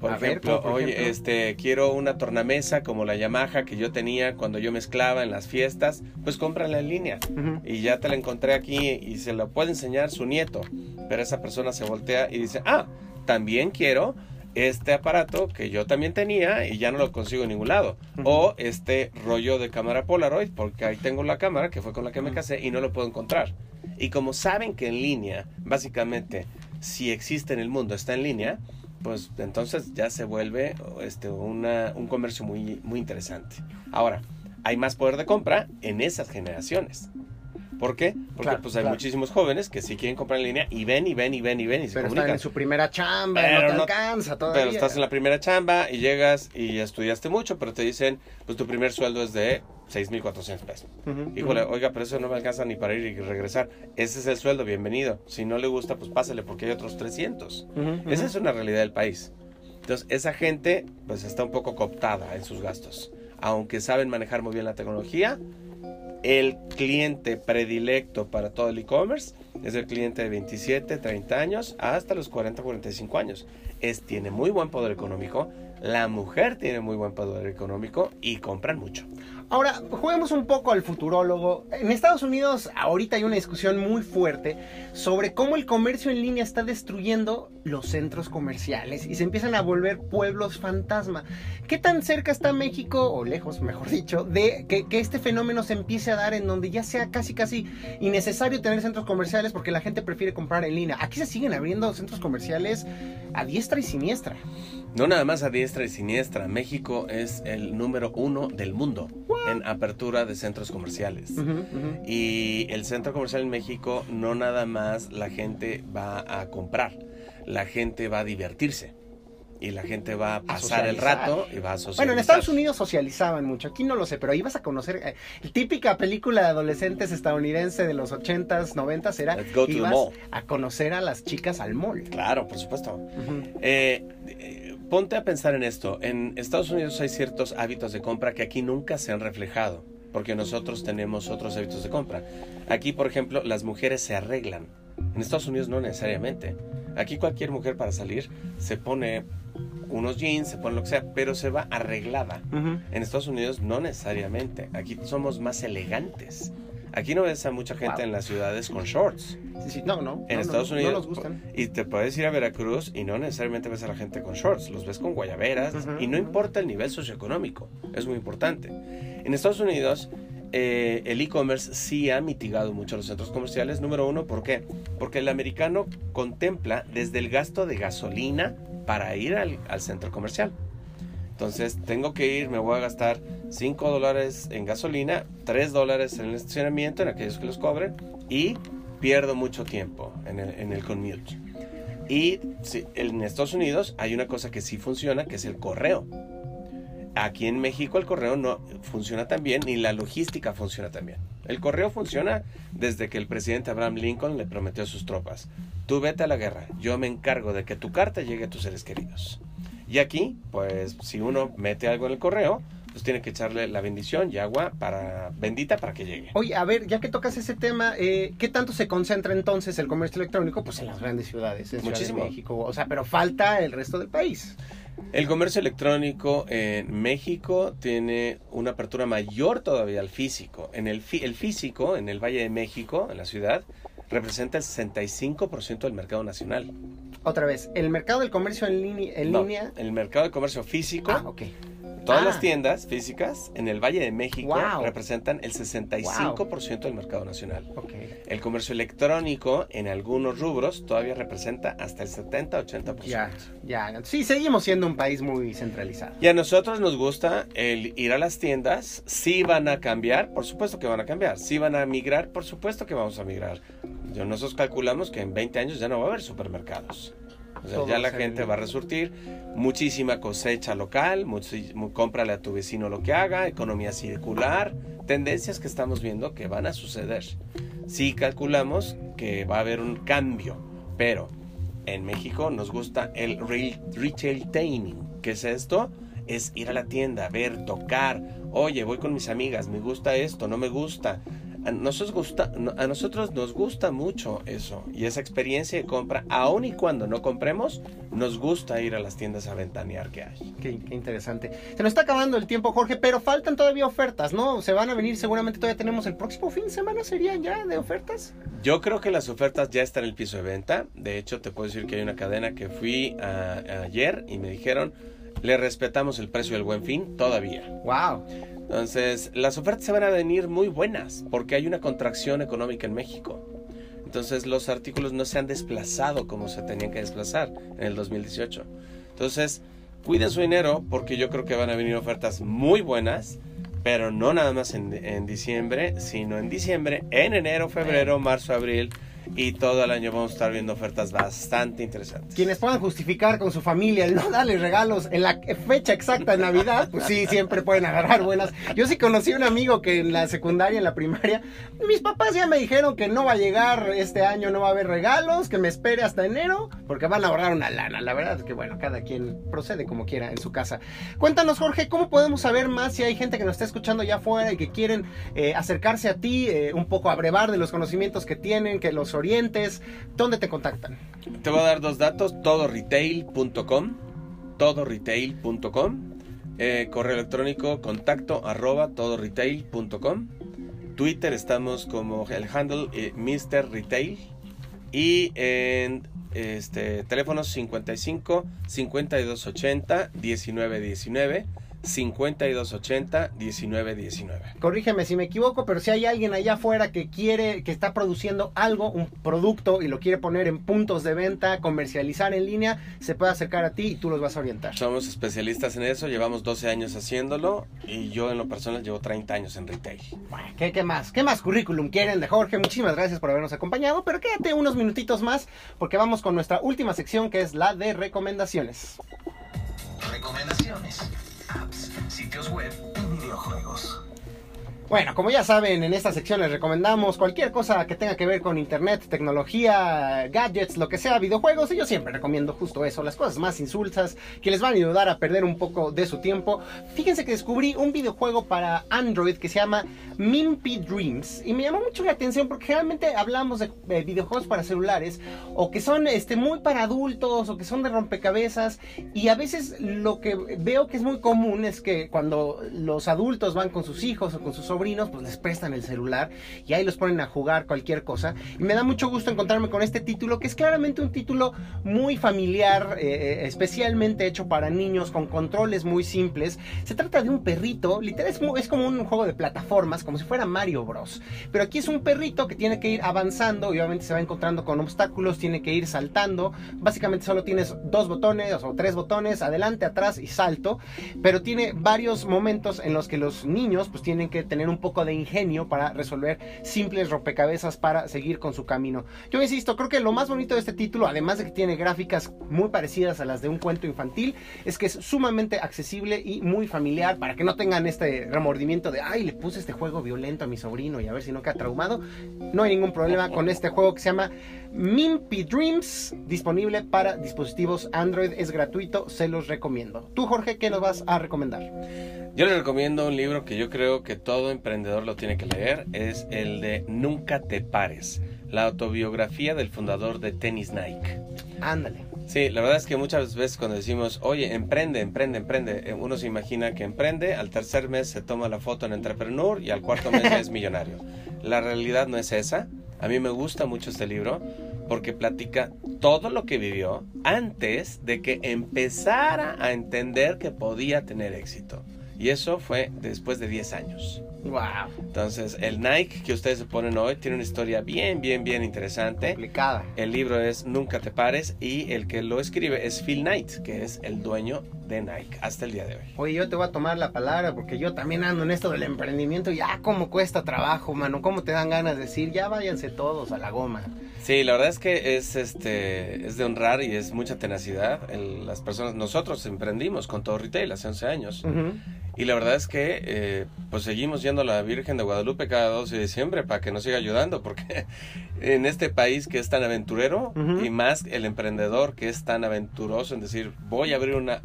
Por ver, ejemplo, ¿cómo por oye, ejemplo? este, quiero una tornamesa como la Yamaha que yo tenía cuando yo mezclaba en las fiestas, pues cómprala en línea. Y ya te la encontré aquí y se la puede enseñar su nieto. Pero esa persona se voltea y dice, ah, también quiero este aparato que yo también tenía y ya no lo consigo en ningún lado. O este rollo de cámara Polaroid, porque ahí tengo la cámara que fue con la que me casé y no lo puedo encontrar. Y como saben que en línea, básicamente, si existe en el mundo, está en línea, pues entonces ya se vuelve este, una- un comercio muy, muy interesante. Ahora, hay más poder de compra en esas generaciones. ¿Por qué? Porque Claro, pues hay claro. muchísimos jóvenes que sí quieren comprar en línea y ven y ven y ven y ven y se Pero están comunican. en su primera chamba, Pero no te no- alcanza todavía. Pero estás en la primera chamba y llegas y estudiaste mucho, pero te dicen, pues tu primer sueldo es de 6.400 pesos. Ujú, Híjole, ujú. oiga, pero eso no me alcanza ni para ir y regresar. Ese es el sueldo, bienvenido. Si no le gusta, pues pásale porque hay otros 300. Ujú, ujú. Esa es una realidad del país. Entonces, esa gente, pues está un poco cooptada en sus gastos. Aunque saben manejar muy bien la tecnología, el cliente predilecto para todo el e-commerce es el cliente de 27, 30 años hasta los 40, 45 años. Es, tiene muy buen poder económico, la mujer tiene muy buen poder económico y compran mucho. Ahora, juguemos un poco al futurólogo. En Estados Unidos ahorita hay una discusión muy fuerte sobre cómo el comercio en línea está destruyendo los centros comerciales y se empiezan a volver pueblos fantasma. ¿Qué tan cerca está México, o lejos mejor dicho, de que, que este fenómeno se empiece a dar en donde ya sea casi casi innecesario tener centros comerciales porque la gente prefiere comprar en línea? Aquí se siguen abriendo centros comerciales a diestra y siniestra. No nada más a diestra y siniestra, México es el número uno del mundo en apertura de centros comerciales. Y el centro comercial en México no nada más la gente va a comprar, la gente va a divertirse. Y la gente va a pasar el rato y va a socializar. Bueno, en Estados Unidos socializaban mucho, aquí no lo sé, pero ahí vas a conocer, eh, típica película de adolescentes estadounidense de los 80s, 90s era Let's go to the mall. a conocer a las chicas al mall. Claro, por supuesto. Ujú. Eh, eh, ponte a pensar en esto. En Estados Unidos hay ciertos hábitos de compra que aquí nunca se han reflejado, porque nosotros tenemos otros hábitos de compra. Aquí, por ejemplo, las mujeres se arreglan. En Estados Unidos no necesariamente. Aquí cualquier mujer para salir se pone unos jeans, se pone lo que sea, pero se va arreglada. En Estados Unidos no necesariamente. Aquí somos más elegantes. Aquí no ves a mucha gente Wow. en las ciudades con shorts. Sí, sí, no, no. En no, Estados no, Unidos. No nos gustan. Y te puedes ir a Veracruz y no necesariamente ves a la gente con shorts. Los ves con guayaberas. Y no importa el nivel socioeconómico. Es muy importante. En Estados Unidos, eh, el e-commerce sí ha mitigado mucho los centros comerciales. Número uno, ¿por qué? Porque el americano contempla desde el gasto de gasolina para ir al, al centro comercial. Entonces, tengo que ir, me voy a gastar 5 dólares en gasolina, 3 dólares en el estacionamiento, en aquellos que los cobren, y pierdo mucho tiempo en el, en commute. Y sí, en Estados Unidos hay una cosa que sí funciona, que es el correo. Aquí en México el correo no funciona tan bien, ni la logística funciona tan bien. El correo funciona desde que el presidente Abraham Lincoln le prometió a sus tropas, tú vete a la guerra, yo me encargo de que tu carta llegue a tus seres queridos. Y aquí, pues si uno mete algo en el correo, pues tiene que echarle la bendición y agua para bendita para que llegue. Oye, a ver, ya que tocas ese tema, eh, ¿qué tanto se concentra entonces el comercio electrónico? Pues en las grandes ciudades, en Ciudad de Muchísimo. México, o sea, pero falta el resto del país. El comercio electrónico en México tiene una apertura mayor todavía al físico. En el, fi- el físico, en el Valle de México, en la ciudad, representa el 65% del mercado nacional. Otra vez, el mercado del comercio en, línea- en No, línea. El mercado de comercio físico Ah, ok. Todas Ah. las tiendas físicas en el Valle de México Wow. representan el 65% del mercado nacional. El comercio electrónico en algunos rubros todavía representa hasta el 70-80%. Ya, ya. Sí, seguimos siendo un país muy centralizado. Y a nosotros nos gusta el ir a las tiendas. Sí van a cambiar, por supuesto que van a cambiar. Sí van a migrar, por supuesto que vamos a migrar. Yo, nosotros calculamos que en 20 años ya no va a haber supermercados. O sea, ya la gente en- va a resurtir muchísima cosecha local, cómprale a tu vecino lo que haga, economía circular, tendencias que estamos viendo que van a suceder. Sí calculamos que va a haber un cambio, pero en México nos gusta el re- retail taming. ¿Qué es esto? Es ir a la tienda, ver, tocar. Oye, voy con mis amigas, me gusta esto, no me gusta. A nosotros, gusta, a nosotros nos gusta mucho eso y esa experiencia de compra, aun y cuando no compremos, nos gusta ir a las tiendas a ventanear que hay. Qué, qué interesante. Se nos está acabando el tiempo, Jorge, pero faltan todavía ofertas, ¿no? Se van a venir, seguramente todavía tenemos el próximo fin de semana, ¿serían ya de ofertas? Yo creo que las ofertas ya están en el piso de venta. De hecho, te puedo decir que hay una cadena que fui a- ayer y me dijeron, le respetamos el precio del buen fin todavía. ¡Wow! Entonces, las ofertas se van a venir muy buenas porque hay una contracción económica en México. Entonces, los artículos no se han desplazado como se tenían que desplazar en el 2018. Entonces, cuiden su dinero porque yo creo que van a venir ofertas muy buenas, pero no nada más en, en diciembre, sino en diciembre, en enero, febrero, marzo, abril y todo el año vamos a estar viendo ofertas bastante interesantes. Quienes puedan justificar con su familia el no darle regalos en la fecha exacta de Navidad, pues sí, siempre pueden agarrar buenas. Yo sí conocí a un amigo que en la secundaria, en la primaria, mis papás ya me dijeron que no va a llegar este año, no va a haber regalos, que me espere hasta enero, porque van a ahorrar una lana. La verdad es que, bueno, cada quien procede como quiera en su casa. Cuéntanos, Jorge, ¿cómo podemos saber más si hay gente que nos está escuchando allá afuera y que quieren eh, acercarse a ti, eh, un poco a brevar de los conocimientos que tienen, que los orientes? ¿Dónde te contactan? Te voy a dar dos datos, todoretail.com, todoretail.com, eh, correo electrónico contacto arroba todoretail.com, Twitter estamos como el handle eh, Mr. Retail y en este teléfonos 55 5280 1919 5280 1919. Corrígeme si me equivoco, pero si hay alguien allá afuera que quiere, que está produciendo algo, un producto y lo quiere poner en puntos de venta, comercializar en línea, se puede acercar a ti y tú los vas a orientar. Somos especialistas en eso, llevamos 12 años haciéndolo y yo en lo personal llevo 30 años en retail. Bueno, ¿qué, qué más? ¿Qué más currículum quieren de Jorge? Muchísimas gracias por habernos acompañado, pero quédate unos minutitos más porque vamos con nuestra última sección que es la de recomendaciones. Recomendaciones. Sitios web y videojuegos. Bueno, como ya saben, en esta sección les recomendamos cualquier cosa que tenga que ver con internet, tecnología, gadgets, lo que sea, videojuegos. Y yo siempre recomiendo justo eso, las cosas más insulsas que les van a ayudar a perder un poco de su tiempo. Fíjense que descubrí un videojuego para Android que se llama Mimpy Dreams. Y me llamó mucho la atención porque generalmente hablamos de eh, videojuegos para celulares o que son este, muy para adultos o que son de rompecabezas. Y a veces lo que veo que es muy común es que cuando los adultos van con sus hijos o con sus sobrinos, pues les prestan el celular y ahí los ponen a jugar cualquier cosa. Me da mucho gusto encontrarme con este título, que es claramente un título muy familiar, eh, especialmente hecho para niños, con controles muy simples. Se trata de un perrito, literal, es como un juego de plataformas, como si fuera Mario Bros. Pero aquí es un perrito que tiene que ir avanzando y obviamente se va encontrando con obstáculos, tiene que ir saltando. Básicamente solo tienes dos botones o tres botones, adelante, atrás y salto. Pero tiene varios momentos en los que los niños pues tienen que tener un poco de ingenio para resolver simples rompecabezas para seguir con su camino. Yo insisto, creo que lo más bonito de este título, además de que tiene gráficas muy parecidas a las de un cuento infantil, es que es sumamente accesible y muy familiar para que no tengan este remordimiento de, ay, le puse este juego violento a mi sobrino y a ver si no queda traumado. No hay ningún problema con este juego que se llama Mimpy Dreams, disponible para dispositivos Android, es gratuito, se los recomiendo. Tú, Jorge, ¿qué nos vas a recomendar? Yo les recomiendo un libro que yo creo que todo emprendedor lo tiene que leer, es el de Nunca te pares, la autobiografía del fundador de Tennis Nike. Ándale. Sí, la verdad es que muchas veces cuando decimos, oye, emprende, emprende, emprende, eh, uno se imagina que emprende, al tercer mes se toma la foto en Entrepreneur y al cuarto mes es millonario. La realidad no es esa. A mí me gusta mucho este libro porque platica todo lo que vivió antes de que empezara a entender que podía tener éxito. Y eso fue después de 10 años. Wow. Entonces, el Nike que ustedes se ponen hoy tiene una historia bien, bien, bien interesante. Complicada. El libro es Nunca te pares y el que lo escribe es Phil Knight, que es el dueño de Nike hasta el día de hoy. Oye, yo te voy a tomar la palabra porque yo también ando en esto del emprendimiento. Ya, cómo cuesta trabajo, mano. Cómo te dan ganas de decir, ya váyanse todos a la goma. Sí, la verdad es que es este es de honrar y es mucha tenacidad. El- las personas, nosotros emprendimos con todo retail hace 11 años. Y la verdad es que eh, pues seguimos yendo a la Virgen de Guadalupe cada 12 de diciembre para que nos siga ayudando, porque en este país que es tan aventurero y más el emprendedor que es tan aventuroso en decir voy a abrir una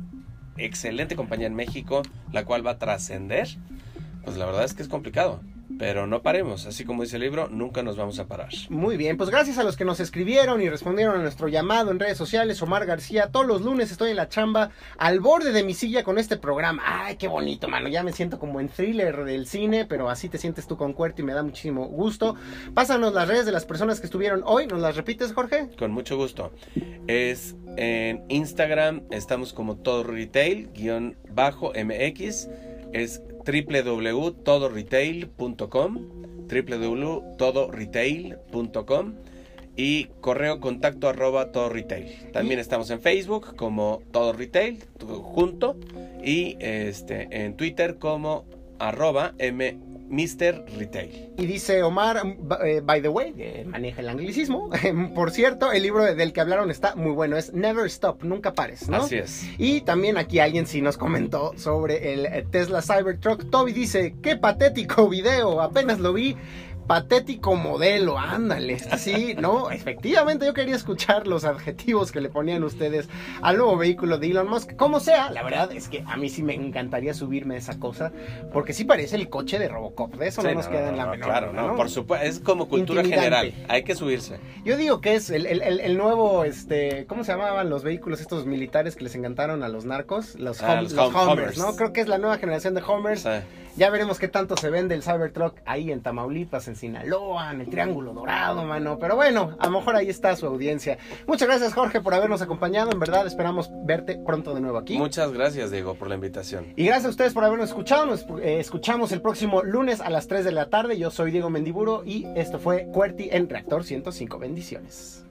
excelente compañía en México, la cual va a trascender, pues la verdad es que es complicado. Pero no paremos, así como dice el libro, nunca nos vamos a parar. Muy bien, pues gracias a los que nos escribieron y respondieron a nuestro llamado en redes sociales. Omar García, todos los lunes estoy en la chamba al borde de mi silla con este programa. Ay, qué bonito, mano. Ya me siento como en thriller del cine, pero así te sientes tú con Cuerto y me da muchísimo gusto. Pásanos las redes de las personas que estuvieron hoy. ¿Nos las repites, Jorge? Con mucho gusto. Es en Instagram, estamos como todo retail, guion bajo MX. Es www.todoretail.com www.todoretail.com y correo contacto arroba todo retail. También estamos en Facebook como todo retail junto y este en Twitter como arroba m Mr. Retail. Y dice Omar, b- eh, by the way, eh, maneja el anglicismo. Por cierto, el libro del que hablaron está muy bueno. Es Never Stop, nunca pares, ¿no? Así es. Y también aquí alguien sí nos comentó sobre el eh, Tesla Cybertruck. Toby dice, qué patético video, apenas lo vi. Patético modelo, ándale. Sí, no, efectivamente yo quería escuchar los adjetivos que le ponían ustedes al nuevo vehículo de Elon Musk. Como sea, la verdad es que a mí sí me encantaría subirme a esa cosa, porque sí parece el coche de Robocop. De eso Sí, no nos queda en la no, menor Claro, no, ¿no? por supuesto, es como cultura general, hay que subirse. Yo digo que es el, el- el- el nuevo, este, ¿cómo se llamaban los vehículos estos militares que les encantaron a los narcos? Los, Ah, los los Hummers, Hummers. ¿no? Creo que es la nueva generación de Hummers. O sea, Ya veremos qué tanto se vende el Cybertruck ahí en Tamaulipas, en Sinaloa, en el Triángulo Dorado, mano. Pero bueno, a lo mejor ahí está su audiencia. Muchas gracias, Jorge, por habernos acompañado. En verdad, esperamos verte pronto de nuevo aquí. Muchas gracias, Diego, por la invitación. Y gracias a ustedes por habernos escuchado. Nos eh, escuchamos el próximo lunes a las 3 de la tarde. Yo soy Diego Mendiburo y esto fue Cuerti en Reactor 105. Bendiciones.